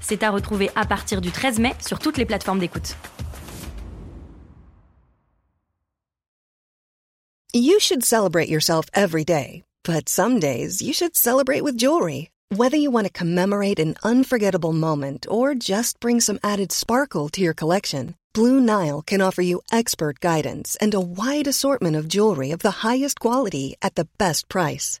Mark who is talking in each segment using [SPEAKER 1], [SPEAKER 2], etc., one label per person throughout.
[SPEAKER 1] C'est à retrouver à partir du 13 mai sur toutes les plateformes d'écoute.
[SPEAKER 2] You should celebrate yourself every day, but some days you should celebrate with jewelry. Whether you want to commemorate an unforgettable moment or just bring some added sparkle to your collection, Blue Nile can offer you expert guidance and a wide assortment of jewelry of the highest quality at the best price.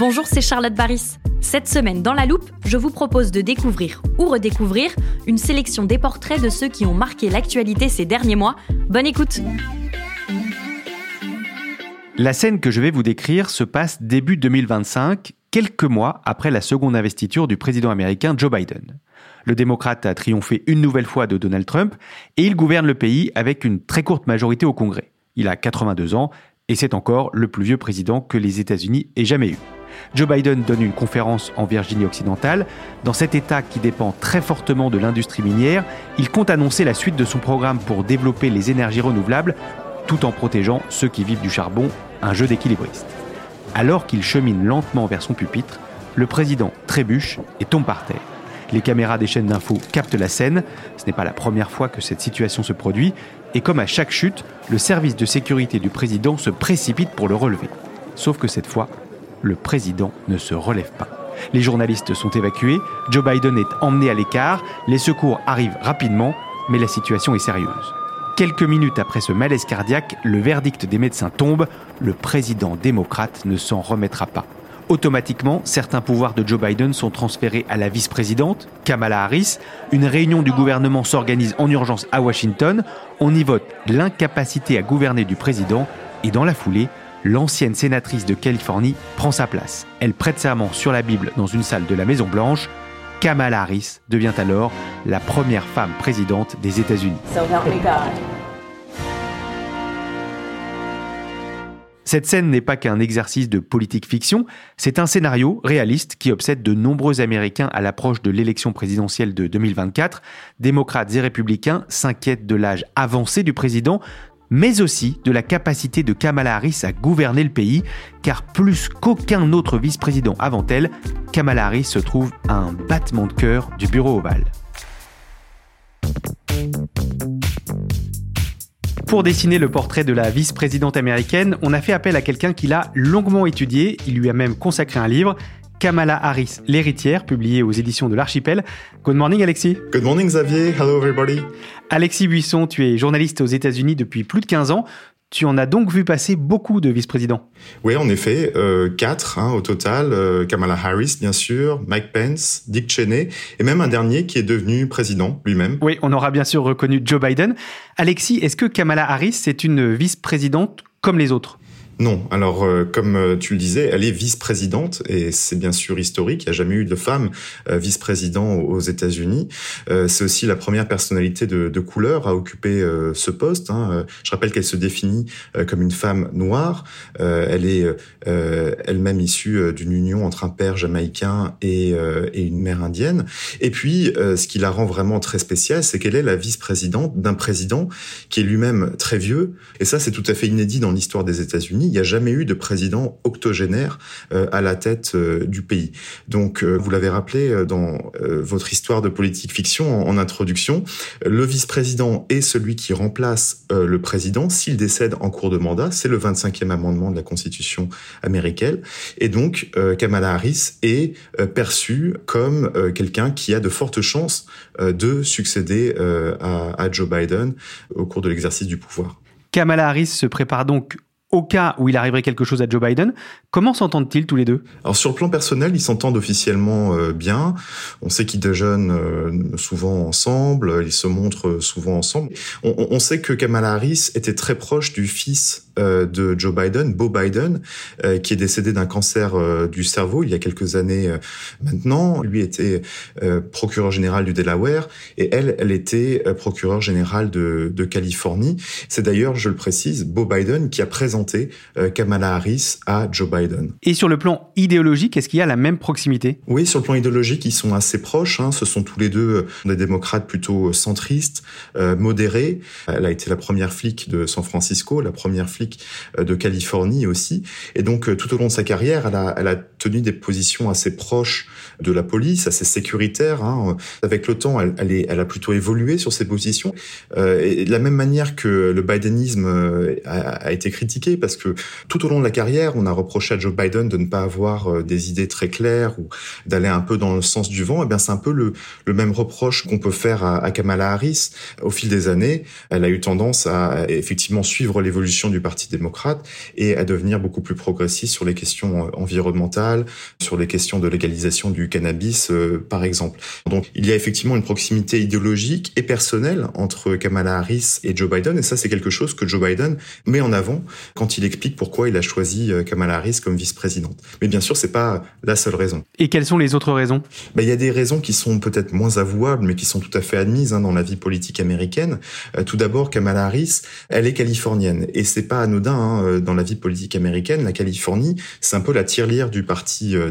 [SPEAKER 1] Bonjour, c'est Charlotte Baris. Cette semaine, dans la loupe, je vous propose de découvrir ou redécouvrir une sélection des portraits de ceux qui ont marqué l'actualité ces derniers mois. Bonne écoute
[SPEAKER 3] La scène que je vais vous décrire se passe début 2025, quelques mois après la seconde investiture du président américain Joe Biden. Le démocrate a triomphé une nouvelle fois de Donald Trump et il gouverne le pays avec une très courte majorité au Congrès. Il a 82 ans et c'est encore le plus vieux président que les États-Unis aient jamais eu. Joe Biden donne une conférence en Virginie occidentale. Dans cet État qui dépend très fortement de l'industrie minière, il compte annoncer la suite de son programme pour développer les énergies renouvelables tout en protégeant ceux qui vivent du charbon, un jeu d'équilibriste. Alors qu'il chemine lentement vers son pupitre, le président trébuche et tombe par terre. Les caméras des chaînes d'infos captent la scène, ce n'est pas la première fois que cette situation se produit, et comme à chaque chute, le service de sécurité du président se précipite pour le relever. Sauf que cette fois, le président ne se relève pas. Les journalistes sont évacués, Joe Biden est emmené à l'écart, les secours arrivent rapidement, mais la situation est sérieuse. Quelques minutes après ce malaise cardiaque, le verdict des médecins tombe, le président démocrate ne s'en remettra pas. Automatiquement, certains pouvoirs de Joe Biden sont transférés à la vice-présidente, Kamala Harris. Une réunion du gouvernement s'organise en urgence à Washington. On y vote l'incapacité à gouverner du président et dans la foulée, l'ancienne sénatrice de Californie prend sa place. Elle prête serment sur la Bible dans une salle de la Maison Blanche. Kamala Harris devient alors la première femme présidente des États-Unis. Cette scène n'est pas qu'un exercice de politique fiction, c'est un scénario réaliste qui obsède de nombreux Américains à l'approche de l'élection présidentielle de 2024. Démocrates et républicains s'inquiètent de l'âge avancé du président, mais aussi de la capacité de Kamala Harris à gouverner le pays, car plus qu'aucun autre vice-président avant elle, Kamala Harris se trouve à un battement de cœur du bureau ovale. Pour dessiner le portrait de la vice-présidente américaine, on a fait appel à quelqu'un qui l'a longuement étudié, il lui a même consacré un livre, Kamala Harris, l'héritière, publié aux éditions de l'Archipel. Good morning Alexis.
[SPEAKER 4] Good morning Xavier, hello everybody.
[SPEAKER 3] Alexis Buisson, tu es journaliste aux États-Unis depuis plus de 15 ans. Tu en as donc vu passer beaucoup de vice-présidents.
[SPEAKER 4] Oui, en effet, euh, quatre hein, au total. Euh, Kamala Harris, bien sûr, Mike Pence, Dick Cheney, et même un dernier qui est devenu président lui-même.
[SPEAKER 3] Oui, on aura bien sûr reconnu Joe Biden. Alexis, est-ce que Kamala Harris c'est une vice-présidente comme les autres?
[SPEAKER 4] Non. Alors, euh, comme euh, tu le disais, elle est vice-présidente et c'est bien sûr historique. Il n'y a jamais eu de femme euh, vice-président aux États-Unis. c'est aussi la première personnalité de, de couleur à occuper ce poste. Hein. Je rappelle qu'elle se définit comme une femme noire. elle est elle-même issue d'une union entre un père jamaïcain et, et une mère indienne. Et puis, ce qui la rend vraiment très spéciale, c'est qu'elle est la vice-présidente d'un président qui est lui-même très vieux. Et ça, c'est tout à fait inédit dans l'histoire des États-Unis il n'y a jamais eu de président octogénaire euh, à la tête euh, du pays. Donc, euh, vous l'avez rappelé dans votre histoire de politique fiction en, introduction, le vice-président est celui qui remplace le président s'il décède en cours de mandat. C'est le 25e amendement de la Constitution américaine. Et donc, Kamala Harris est perçue comme quelqu'un qui a de fortes chances de succéder à, à Joe Biden au cours de l'exercice du pouvoir.
[SPEAKER 3] Kamala Harris se prépare donc au cas où il arriverait quelque chose à Joe Biden. Comment s'entendent-ils tous les deux?
[SPEAKER 4] Alors sur le plan personnel, ils s'entendent officiellement euh, bien. On sait qu'ils déjeunent euh, souvent ensemble, ils se montrent souvent ensemble. On, sait que Kamala Harris était très proche du fils euh, de Joe Biden, Beau Biden, qui est décédé d'un cancer du cerveau il y a quelques années maintenant. Lui était procureur général du Delaware et elle, elle était procureur général de, de Californie. C'est d'ailleurs, je le précise, Beau Biden qui a présenté euh, Kamala Harris à Joe Biden.
[SPEAKER 3] Et sur le plan idéologique, est-ce qu'il y a la même proximité?
[SPEAKER 4] Oui, sur le plan idéologique, ils sont assez proches. Hein. Ce sont tous les deux euh, des démocrates plutôt euh, centristes, modérés. Elle a été la première flic de San Francisco, la première flic de Californie aussi. Et donc, tout au long de sa carrière, elle a, elle a tenu des positions assez proches de la police, assez sécuritaires. Hein. Avec le temps, elle, elle, est, elle, a plutôt évolué sur ses positions. et de la même manière que le bidenisme a, a été critiqué parce que tout au long de la carrière, on a reproché à Joe Biden de ne pas avoir euh, des idées très claires ou d'aller un peu dans le sens du vent. Et eh bien, c'est un peu le, le même reproche qu'on peut faire à, à, Kamala Harris. Au fil des années, elle a eu tendance à effectivement suivre l'évolution du Parti démocrate et à devenir beaucoup plus progressiste sur les questions euh, sur les questions de légalisation du cannabis, euh, par exemple. Donc, il y a effectivement une proximité idéologique et personnelle entre Kamala Harris et Joe Biden, et ça, c'est quelque chose que Joe Biden met en avant quand il explique pourquoi il a choisi euh, Kamala Harris comme vice-présidente. Mais bien sûr, c'est pas la seule raison.
[SPEAKER 3] Et quelles sont les autres raisons?
[SPEAKER 4] Ben, Il y a des raisons qui sont peut-être moins avouables, mais qui sont tout à fait admises hein, dans la vie politique américaine. Euh, tout d'abord, Kamala Harris, elle est californienne. Et c'est pas anodin hein, dans la vie politique américaine. La Californie, c'est un peu la tirelire du Parti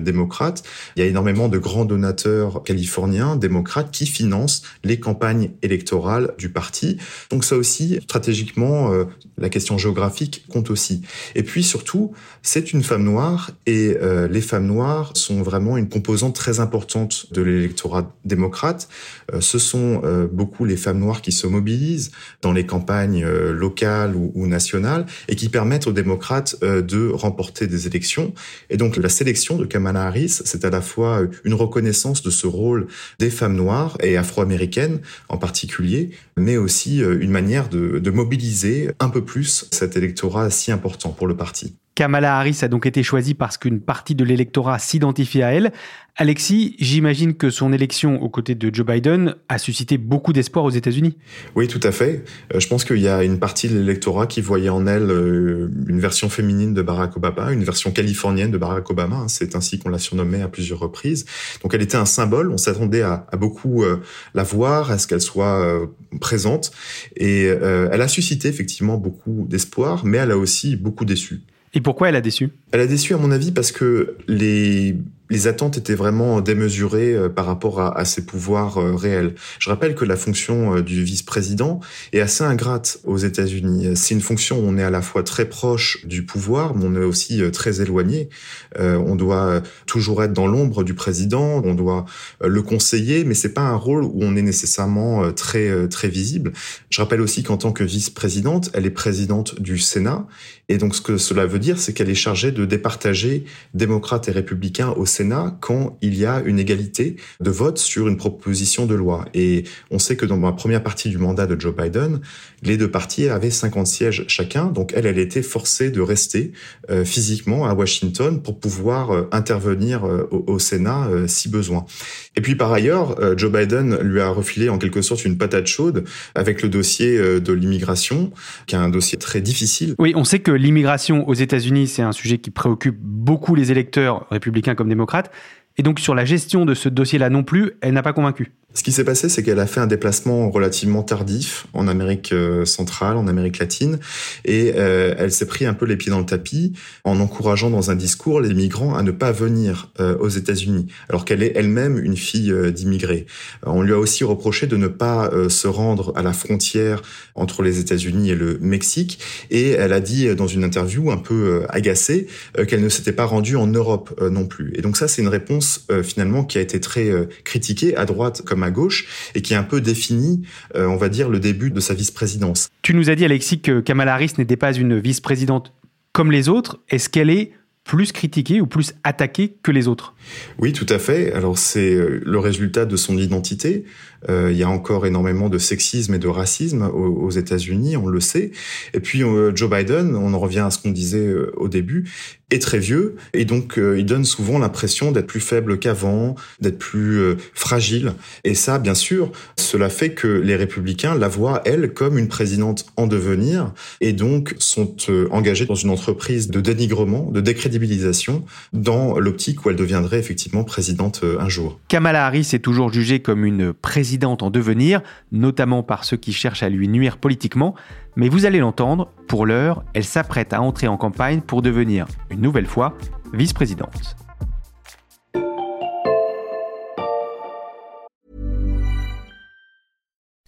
[SPEAKER 4] démocrate. Il y a énormément de grands donateurs californiens, démocrates, qui financent les campagnes électorales du parti. Donc ça aussi, stratégiquement, la question géographique compte aussi. Et puis surtout, c'est une femme noire et euh, les femmes noires sont vraiment une composante très importante de l'électorat démocrate. Euh, ce sont euh, beaucoup les femmes noires qui se mobilisent dans les campagnes locales ou, nationales et qui permettent aux démocrates de remporter des élections. Et donc la sélection de Kamala Harris, c'est à la fois une reconnaissance de ce rôle des femmes noires et afro-américaines en particulier, mais aussi une manière de, de mobiliser un peu plus cet électorat si important pour le parti.
[SPEAKER 3] Kamala Harris a donc été choisie parce qu'une partie de l'électorat s'identifie à elle. Alexis, j'imagine que son élection aux côtés de Joe Biden a suscité beaucoup d'espoir aux États-Unis.
[SPEAKER 4] Oui, tout à fait. Euh, je pense qu'il y a une partie de l'électorat qui voyait en elle euh, une version féminine de Barack Obama, une version californienne de Barack Obama. Hein. C'est ainsi qu'on l'a surnommée à plusieurs reprises. Donc elle était un symbole. On s'attendait à, beaucoup euh, la voir, à ce qu'elle soit présente. Et elle a suscité effectivement beaucoup d'espoir, mais elle a aussi beaucoup déçu.
[SPEAKER 3] Et pourquoi elle a déçu?
[SPEAKER 4] Elle a déçu, à mon avis, parce que les les attentes étaient vraiment démesurées euh, par rapport à, ses pouvoirs euh, réels. Je rappelle que la fonction euh, du vice-président est assez ingrate aux États-Unis. C'est une fonction où on est à la fois très proche du pouvoir, mais on est aussi très éloigné. on doit toujours être dans l'ombre du président, on doit le conseiller, mais c'est pas un rôle où on est nécessairement très très visible. Je rappelle aussi qu'en tant que vice-présidente, elle est présidente du Sénat, et donc ce que cela veut dire, c'est qu'elle est chargée de départager démocrates et républicains au Sénat Sénat quand il y a une égalité de vote sur une proposition de loi. Et on sait que dans la première partie du mandat de Joe Biden, les deux partis avaient 50 sièges chacun. Donc elle, elle était forcée de rester euh, physiquement à Washington pour pouvoir euh, intervenir euh, au, Sénat si besoin. Et puis par ailleurs, Joe Biden lui a refilé en quelque sorte une patate chaude avec le dossier de l'immigration, qui est un dossier très difficile.
[SPEAKER 3] Oui, on sait que l'immigration aux États-Unis, c'est un sujet qui préoccupe beaucoup les électeurs républicains comme démocrates et donc sur la gestion de ce dossier-là non plus, elle n'a pas convaincu.
[SPEAKER 4] Ce qui s'est passé, c'est qu'elle a fait un déplacement relativement tardif en Amérique euh, centrale, en Amérique latine, et euh, elle s'est pris un peu les pieds dans le tapis en encourageant dans un discours les migrants à ne pas venir euh, aux États-Unis, alors qu'elle est elle-même une fille d'immigrés. On lui a aussi reproché de ne pas se rendre à la frontière entre les États-Unis et le Mexique, et elle a dit dans une interview un peu agacée qu'elle ne s'était pas rendue en Europe non plus. Et donc ça, c'est une réponse finalement qui a été très critiquée à droite comme à gauche et qui a un peu défini, euh, on va dire, le début de sa vice-présidence.
[SPEAKER 3] Tu nous as dit, Alexis, que Kamala Harris n'était pas une vice-présidente comme les autres. Est-ce qu'elle est plus critiquée ou plus attaquée que les autres.
[SPEAKER 4] Oui, tout à fait. Alors c'est euh, le résultat de son identité. Euh, il y a encore énormément de sexisme et de racisme aux, États-Unis, on le sait. Et puis euh, Joe Biden, on en revient à ce qu'on disait au début, est très vieux et donc il donne souvent l'impression d'être plus faible qu'avant, d'être plus fragile. Et ça, bien sûr, cela fait que les républicains la voient, elle, comme une présidente en devenir et donc sont engagés dans une entreprise de dénigrement, de dans l'optique où elle deviendrait effectivement présidente euh, un jour.
[SPEAKER 3] Kamala Harris est toujours jugée comme une présidente en devenir, notamment par ceux qui cherchent à lui nuire politiquement, mais vous allez l'entendre, pour l'heure, elle s'apprête à entrer en campagne pour devenir, une nouvelle fois, vice-présidente.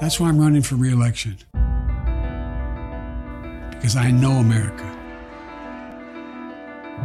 [SPEAKER 5] That's why I'm running for re-election. Because I know America.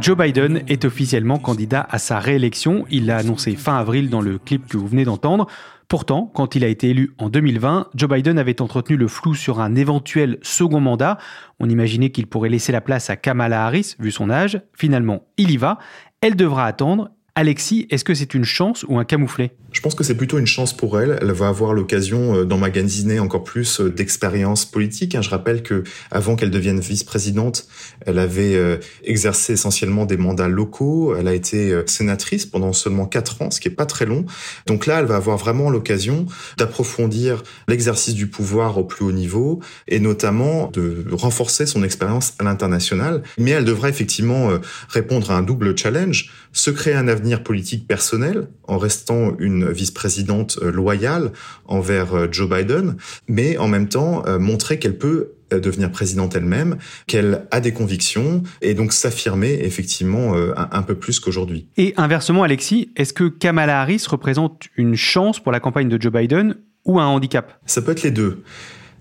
[SPEAKER 3] Joe Biden est officiellement candidat à sa réélection. Il l'a annoncé fin avril dans le clip que vous venez d'entendre. Pourtant, quand il a été élu en 2020, Joe Biden avait entretenu le flou sur un éventuel second mandat. On imaginait qu'il pourrait laisser la place à Kamala Harris, vu son âge. Finalement, il y va. Elle devra attendre. Alexis, est-ce que c'est une chance ou un camouflet?
[SPEAKER 4] Je pense que c'est plutôt une chance pour elle. Elle va avoir l'occasion euh, d'emmagasiner encore plus euh, d'expérience politique. Hein. Je rappelle que avant qu'elle devienne vice-présidente, elle avait euh, exercé essentiellement des mandats locaux. Elle a été sénatrice pendant seulement quatre ans, ce qui est pas très long. Donc là, elle va avoir vraiment l'occasion d'approfondir l'exercice du pouvoir au plus haut niveau et notamment de renforcer son expérience à l'international. Mais elle devra effectivement répondre à un double challenge, se créer un avenir politique personnel en restant une vice-présidente euh, loyale envers euh, Joe Biden, mais en même temps euh, montrer qu'elle peut devenir présidente elle-même, qu'elle a des convictions et donc s'affirmer effectivement un, peu plus qu'aujourd'hui.
[SPEAKER 3] Et inversement, Alexis, est-ce que Kamala Harris représente une chance pour la campagne de Joe Biden ou un handicap?
[SPEAKER 4] Ça peut être les deux.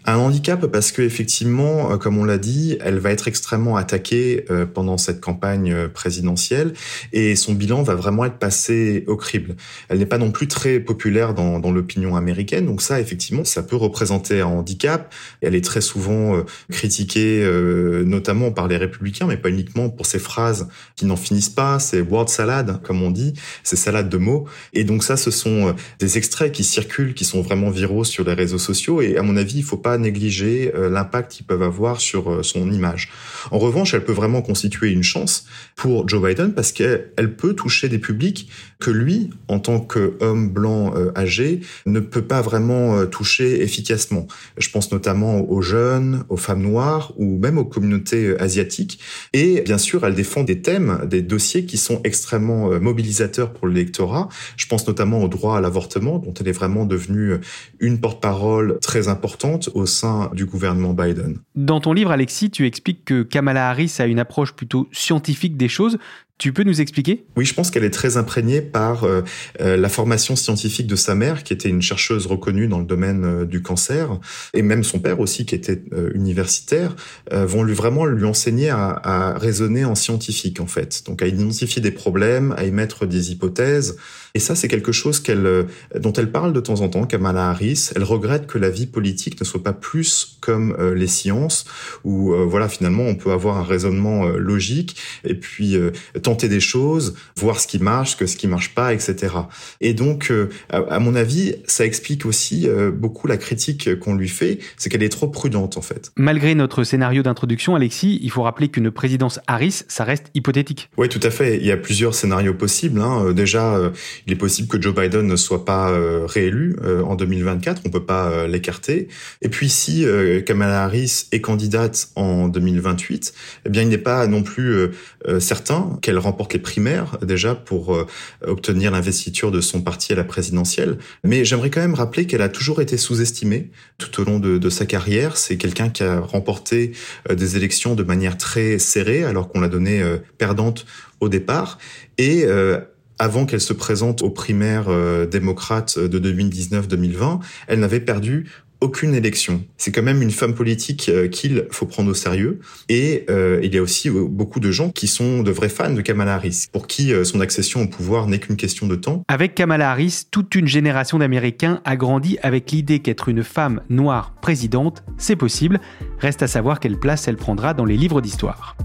[SPEAKER 4] Un handicap parce que effectivement, euh, comme on l'a dit, elle va être extrêmement attaquée euh, pendant cette campagne euh, présidentielle et son bilan va vraiment être passé au crible. Elle n'est pas non plus très populaire dans, dans l'opinion américaine, donc ça, effectivement, ça peut représenter un handicap. Elle est très souvent critiquée, notamment par les républicains, mais pas uniquement pour ses phrases qui n'en finissent pas, ces word salad, comme on dit, ces salades de mots. Et donc ça, ce sont des extraits qui circulent, qui sont vraiment viraux sur les réseaux sociaux. Et à mon avis, il faut pas négliger euh, l'impact qu'ils peuvent avoir sur euh, son image. En revanche, elle peut vraiment constituer une chance pour Joe Biden parce qu'elle peut toucher des publics que lui, en tant qu'homme blanc euh, âgé, ne peut pas vraiment toucher efficacement. Je pense notamment aux jeunes, aux femmes noires ou même aux communautés asiatiques. Et bien sûr, elle défend des thèmes, des dossiers qui sont extrêmement mobilisateurs pour l'électorat. Je pense notamment au droit à l'avortement, dont elle est vraiment devenue une porte-parole très importante au sein du gouvernement Biden.
[SPEAKER 3] Dans ton livre, Alexis, tu expliques que Kamala Harris a une approche plutôt scientifique des choses. Tu peux nous expliquer?
[SPEAKER 4] Oui, je pense qu'elle est très imprégnée par euh, euh, la formation scientifique de sa mère, qui était une chercheuse reconnue dans le domaine euh, du cancer, et même son père aussi, qui était universitaire, vont lui vraiment lui enseigner à, à, raisonner en scientifique en fait, donc à identifier des problèmes, à émettre des hypothèses. Et ça, c'est quelque chose qu'elle, dont elle parle de temps en temps, Kamala Harris. Elle regrette que la vie politique ne soit pas plus comme les sciences, où voilà finalement on peut avoir un raisonnement logique et puis tenter des choses, voir ce qui marche, que ce qui marche pas, etc. Et donc, euh, à mon avis, ça explique aussi euh, beaucoup la critique qu'on lui fait, c'est qu'elle est trop prudente en fait.
[SPEAKER 3] Malgré notre scénario d'introduction, Alexis, il faut rappeler qu'une présidence Harris, ça reste hypothétique.
[SPEAKER 4] Oui, tout à fait. Il y a plusieurs scénarios possibles. Hein. Euh, déjà, il est possible que Joe Biden ne soit pas réélu en 2024. On peut pas l'écarter. Et puis, si Kamala Harris est candidate en 2028, eh bien, il n'est pas non plus certain qu'elle qu'elle remporte les primaires déjà pour euh, obtenir l'investiture de son parti à la présidentielle. Mais j'aimerais quand même rappeler qu'elle a toujours été sous-estimée tout au long de, sa carrière. C'est quelqu'un qui a remporté euh, des élections de manière très serrée alors qu'on l'a donnée euh, perdante au départ. Et avant qu'elle se présente aux primaires démocrates de 2019-2020, elle n'avait perdu aucune élection. C'est quand même une femme politique euh, qu'il faut prendre au sérieux. Et euh, il y a aussi euh, beaucoup de gens qui sont de vrais fans de Kamala Harris, pour qui son accession au pouvoir n'est qu'une question de temps.
[SPEAKER 3] Avec Kamala Harris, toute une génération d'Américains a grandi avec l'idée qu'être une femme noire présidente, c'est possible. Reste à savoir quelle place elle prendra dans les livres d'histoire.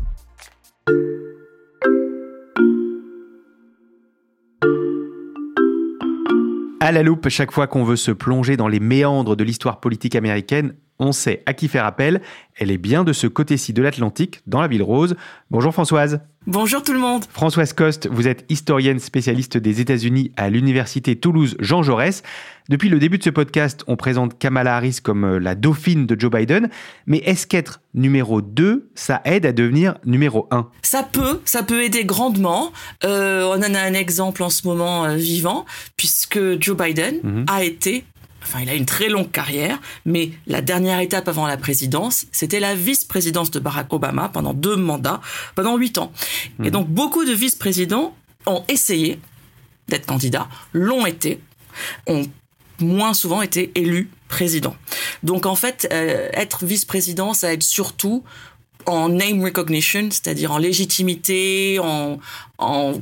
[SPEAKER 3] À la loupe, chaque fois qu'on veut se plonger dans les méandres de l'histoire politique américaine, on sait à qui faire appel. Elle est bien de ce côté-ci de l'Atlantique, dans la ville rose. Bonjour Françoise.
[SPEAKER 6] Bonjour tout le monde.
[SPEAKER 3] Françoise Coste, vous êtes historienne spécialiste des États-Unis à l'Université Toulouse Jean Jaurès. Depuis le début de ce podcast, on présente Kamala Harris comme euh, la dauphine de Joe Biden. Mais est-ce qu'être numéro 2, ça aide à devenir numéro 1
[SPEAKER 6] Ça peut, ça peut aider grandement. Euh, on en a un exemple en ce moment euh, vivant, puisque Joe Biden mhm. a été Enfin, il a une très longue carrière, mais la dernière étape avant la présidence, c'était la vice-présidence de Barack Obama pendant deux mandats, pendant huit ans. Et hmm. donc, beaucoup de vice-présidents ont essayé d'être candidats, l'ont été, ont moins souvent été élus président. Donc en fait, euh, être vice-président, ça aide surtout en name recognition, c'est-à-dire en légitimité, en,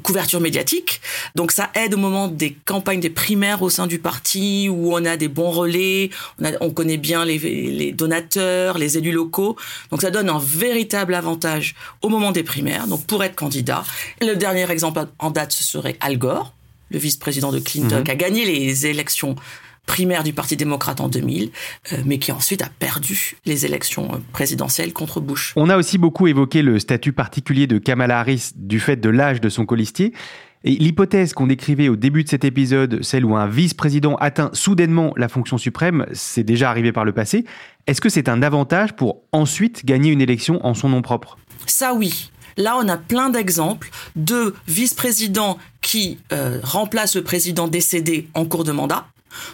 [SPEAKER 6] couverture médiatique. Donc ça aide au moment des campagnes des primaires au sein du parti où on a des bons relais, on, connaît bien les, donateurs, les élus locaux. Donc ça donne un véritable avantage au moment des primaires. Donc pour être candidat, le dernier exemple en date ce serait Al Gore, le vice-président de Clinton, mhm. qui a gagné les élections primaire du Parti démocrate en 2000, euh, mais qui ensuite a perdu les élections euh, présidentielles contre Bush.
[SPEAKER 3] On a aussi beaucoup évoqué le statut particulier de Kamala Harris du fait de l'âge de son colistier. Et l'hypothèse qu'on décrivait au début de cet épisode, celle où un vice-président atteint soudainement la fonction suprême, c'est déjà arrivé par le passé. Est-ce que c'est un avantage pour ensuite gagner une élection en son nom propre?
[SPEAKER 6] Ça oui. Là, on a plein d'exemples de vice-présidents qui euh, remplacent le président décédé en cours de mandat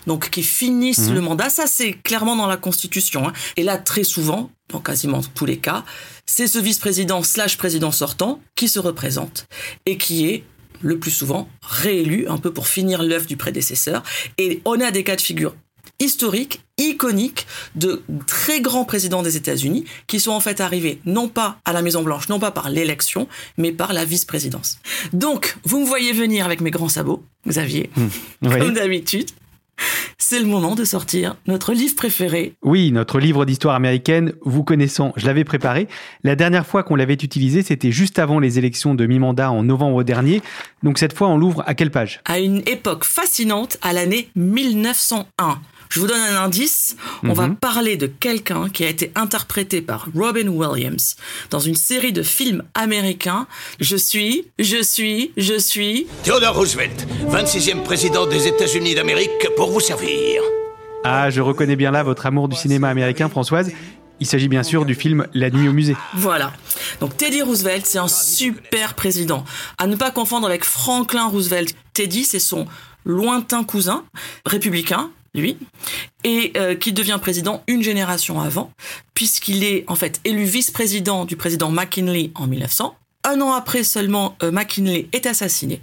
[SPEAKER 6] donc qui finissent mhm. le mandat. Ça, c'est clairement dans la Constitution. Hein. Et là, très souvent, dans quasiment tous les cas, c'est ce vice-président slash président sortant qui se représente et qui est le plus souvent réélu un peu pour finir l'œuvre du prédécesseur. Et on a des cas de figure historiques, iconiques, de très grands présidents des États-Unis qui sont en fait arrivés non pas à la Maison-Blanche, non pas par l'élection, mais par la vice-présidence. Donc, vous me voyez venir avec mes grands sabots, Xavier, mmh. comme d'habitude c'est le moment de sortir notre livre préféré.
[SPEAKER 3] Oui, notre livre d'histoire américaine, vous connaissant, je l'avais préparé. La dernière fois qu'on l'avait utilisé, c'était juste avant les élections de mi-mandat en novembre dernier. Donc cette fois, on l'ouvre à quelle page?
[SPEAKER 6] À une époque fascinante, à l'année 1901. Je vous donne un indice. On va mhm. parler de quelqu'un qui a été interprété par Robin Williams dans une série de films américains. Je suis, je suis, je suis...
[SPEAKER 7] Theodore Roosevelt, 26e président des États-Unis d'Amérique, pour vous servir.
[SPEAKER 3] Ah, je reconnais bien là votre amour du cinéma américain, Françoise. Il s'agit bien sûr du film La nuit au musée.
[SPEAKER 6] Voilà. Donc Teddy Roosevelt, c'est un super président. À ne pas confondre avec Franklin Roosevelt. Teddy, c'est son lointain cousin républicain lui, et euh, qui devient président une génération avant, puisqu'il est en fait élu vice-président du président McKinley en 1900. Un an après seulement, euh, McKinley est assassiné,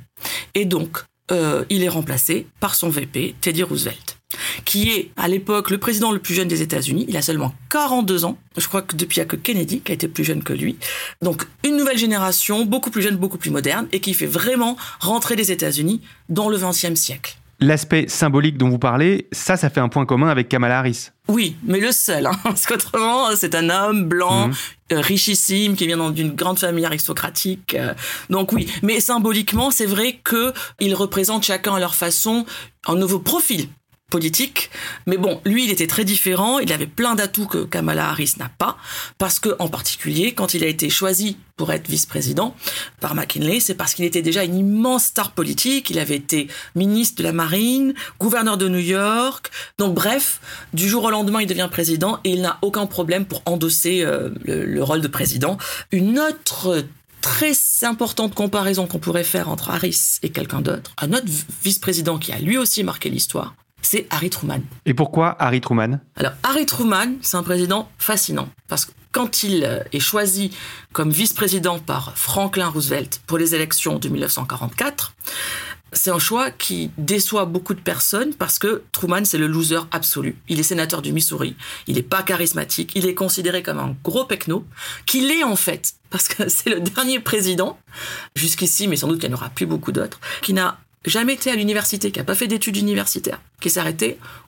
[SPEAKER 6] et donc euh, il est remplacé par son VP, Teddy Roosevelt qui est à l'époque le président le plus jeune des États-Unis. Il a seulement 42 ans. Je crois que depuis il n'y a que Kennedy qui a été plus jeune que lui. Donc une nouvelle génération, beaucoup plus jeune, beaucoup plus moderne, et qui fait vraiment rentrer les États-Unis dans le XXe siècle.
[SPEAKER 3] L'aspect symbolique dont vous parlez, ça, ça fait un point commun avec Kamala Harris.
[SPEAKER 6] Oui, mais le seul, hein, parce qu'autrement, c'est un homme blanc, mhm. euh, richissime, qui vient d'une grande famille aristocratique. Euh, donc oui, mais symboliquement, c'est vrai que ils représentent chacun à leur façon un nouveau profil politique. Mais bon, lui, il était très différent. Il avait plein d'atouts que Kamala Harris n'a pas. Parce que, en particulier, quand il a été choisi pour être vice-président par McKinley, c'est parce qu'il était déjà une immense star politique. Il avait été ministre de la Marine, gouverneur de New York. Donc, bref, du jour au lendemain, il devient président et il n'a aucun problème pour endosser euh, le, le rôle de président. Une autre très importante comparaison qu'on pourrait faire entre Harris et quelqu'un d'autre, un autre vice-président qui a lui aussi marqué l'histoire, c'est Harry Truman.
[SPEAKER 3] Et pourquoi Harry Truman?
[SPEAKER 6] Alors Harry Truman, c'est un président fascinant parce que quand il euh, est choisi comme vice-président par Franklin Roosevelt pour les élections de 1944, c'est un choix qui déçoit beaucoup de personnes parce que Truman, c'est le loser absolu. Il est sénateur du Missouri. Il n'est pas charismatique. Il est considéré comme un gros pecno, qu'il est en fait, parce que c'est le dernier président, jusqu'ici, mais sans doute qu'il n'y en aura plus beaucoup d'autres, qui n'a jamais été à l'université, qui n'a pas fait d'études universitaires, qui s'est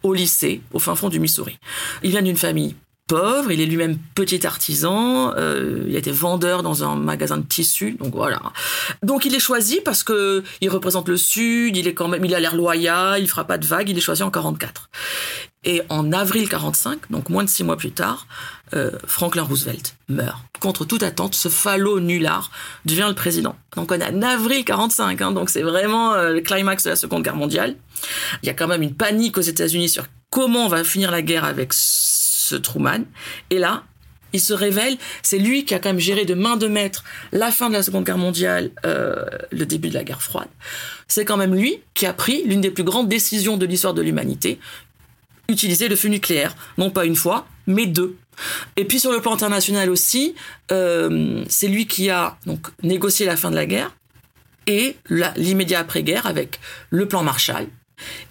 [SPEAKER 6] au lycée, au fin fond du Missouri. Il vient d'une famille pauvre, il est lui-même petit artisan, euh, il été vendeur dans un magasin de tissus, donc voilà. Donc il est choisi parce que il représente le Sud, il est quand même, il a l'air loyal, il fera pas de vagues, il est choisi en 44. Et en avril 45, donc moins de six mois plus tard, euh, Franklin Roosevelt meurt. Contre toute attente, ce falot nulard devient le président. Donc on est en avril 45, hein, donc c'est vraiment euh, le climax de la Seconde Guerre mondiale. Il y a quand même une panique aux États-Unis sur comment on va finir la guerre avec Truman. Et là, il se révèle, c'est lui qui a quand même géré de main de maître la fin de la Seconde Guerre mondiale, euh, le début de la guerre froide. C'est quand même lui qui a pris l'une des plus grandes décisions de l'histoire de l'humanité, utiliser le feu nucléaire, non pas une fois, mais deux. Et puis sur le plan international aussi, euh, c'est lui qui a donc négocié la fin de la guerre et l'immédiat après-guerre avec le plan Marshall,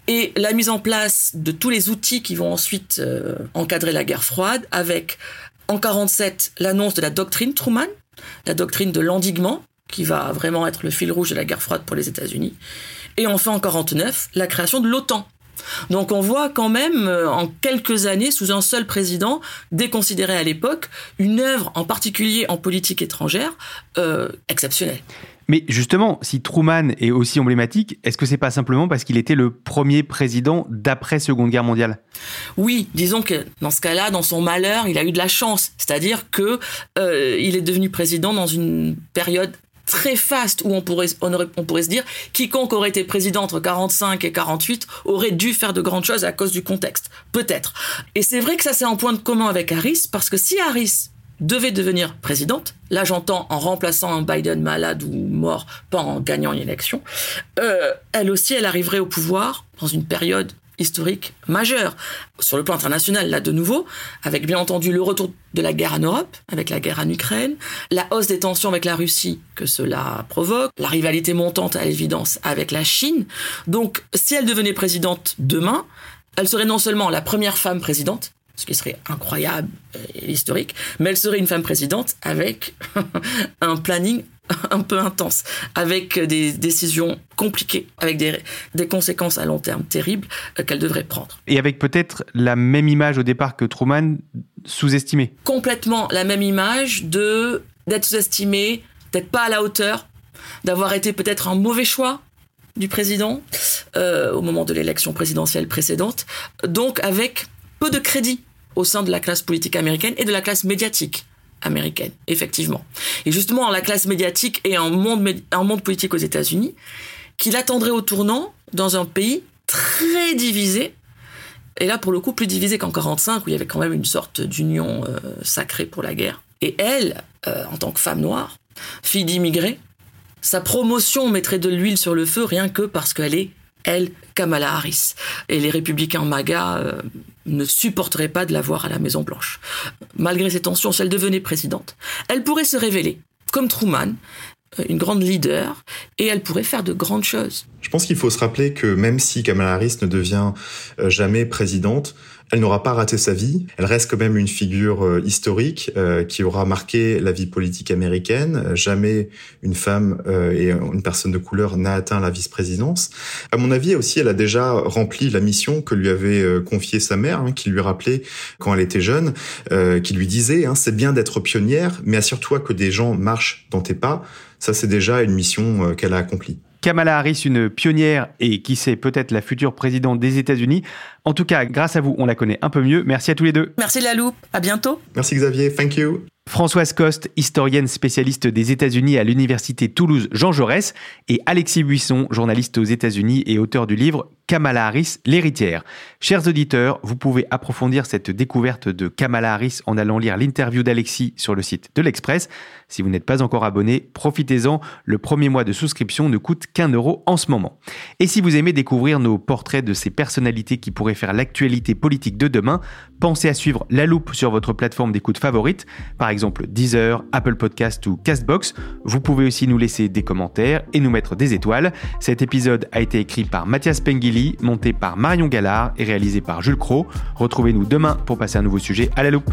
[SPEAKER 6] et la mise en place de tous les outils qui vont ensuite euh, encadrer la guerre froide, avec en 47 l'annonce de la doctrine Truman, la doctrine de l'endiguement, qui va vraiment être le fil rouge de la guerre froide pour les États-Unis, et enfin en 49 la création de l'OTAN. Donc on voit quand même euh, en quelques années, sous un seul président, déconsidéré à l'époque, une œuvre en particulier en politique étrangère euh, exceptionnelle.
[SPEAKER 3] Mais justement, si Truman est aussi emblématique, est-ce que c'est pas simplement parce qu'il était le premier président d'après Seconde Guerre mondiale?
[SPEAKER 6] Oui, disons que dans ce cas-là, dans son malheur, il a eu de la chance, c'est-à-dire que euh, il est devenu président dans une période très faste où on pourrait, on, pourrait se dire quiconque aurait été président entre 45 et 48 aurait dû faire de grandes choses à cause du contexte. Peut-être. Et c'est vrai que ça c'est un point de commun avec Harris parce que si Harris devait devenir présidente, là j'entends en remplaçant un Biden malade ou mort, pas en gagnant une élection, euh, elle aussi, elle arriverait au pouvoir dans une période historique majeure. Sur le plan international, là de nouveau, avec bien entendu le retour de la guerre en Europe, avec la guerre en Ukraine, la hausse des tensions avec la Russie que cela provoque, la rivalité montante à l'évidence avec la Chine. Donc si elle devenait présidente demain, elle serait non seulement la première femme présidente, ce qui serait incroyable et historique, mais elle serait une femme présidente avec un planning un peu intense, avec des décisions compliquées, avec des, des conséquences à long terme terribles euh, qu'elle devrait prendre.
[SPEAKER 3] Et avec peut-être la même image au départ que Truman, sous-estimée.
[SPEAKER 6] Complètement la même image de d'être sous-estimée, d'être pas à la hauteur, d'avoir été peut-être un mauvais choix du président euh, au moment de l'élection présidentielle précédente, donc avec peu de crédit au sein de la classe politique américaine et de la classe médiatique américaine, effectivement. Et justement, la classe médiatique et un monde, monde politique aux États-Unis qui l'attendrait au tournant dans un pays très divisé, et là pour le coup plus divisé qu'en 45 où il y avait quand même une sorte d'union euh, sacrée pour la guerre. Et elle, euh, en tant que femme noire, fille d'immigrés, sa promotion mettrait de l'huile sur le feu rien que parce qu'elle est elle, Kamala Harris. Et les républicains MAGA euh, ne supporteraient pas de la voir à la Maison Blanche. Malgré ces tensions, si elle devenait présidente, elle pourrait se révéler, comme Truman, euh, une grande leader, et elle pourrait faire de grandes choses.
[SPEAKER 4] Je pense qu'il faut se rappeler que même si Kamala Harris ne devient euh, jamais présidente, elle n'aura pas raté sa vie. Elle reste quand même une figure euh, historique euh, qui aura marqué la vie politique américaine. Jamais une femme euh, et une personne de couleur n'a atteint la vice-présidence. À mon avis aussi, elle a déjà rempli la mission que lui avait confiée sa mère, hein, qui lui rappelait quand elle était jeune, qui lui disait hein, c'est bien d'être pionnière, mais assure-toi que des gens marchent dans tes pas. Ça, c'est déjà une mission qu'elle a accomplie.
[SPEAKER 3] Kamala Harris, une pionnière et qui sait peut-être la future présidente des États-Unis. En tout cas, grâce à vous, on la connaît un peu mieux. Merci à tous les deux.
[SPEAKER 6] Merci la loupe. À bientôt.
[SPEAKER 4] Merci Xavier. Thank you.
[SPEAKER 3] Françoise Coste, historienne spécialiste des États-Unis à l'université Toulouse Jean Jaurès, et Alexis Buisson, journaliste aux États-Unis et auteur du livre Kamala Harris, l'héritière. Chers auditeurs, vous pouvez approfondir cette découverte de Kamala Harris en allant lire l'interview d'Alexis sur le site de l'Express. Si vous n'êtes pas encore abonné, profitez-en. Le premier mois de souscription ne coûte qu'un euro en ce moment. Et si vous aimez découvrir nos portraits de ces personnalités qui pourraient faire l'actualité politique de demain, pensez à suivre La Loupe sur votre plateforme d'écoute favorite, par exemple Deezer, Apple Podcast ou Castbox. Vous pouvez aussi nous laisser des commentaires et nous mettre des étoiles. Cet épisode a été écrit par Mathias Pengili, monté par Marion Gallard et réalisé par Jules Cro. Retrouvez-nous demain pour passer un nouveau sujet à la loupe.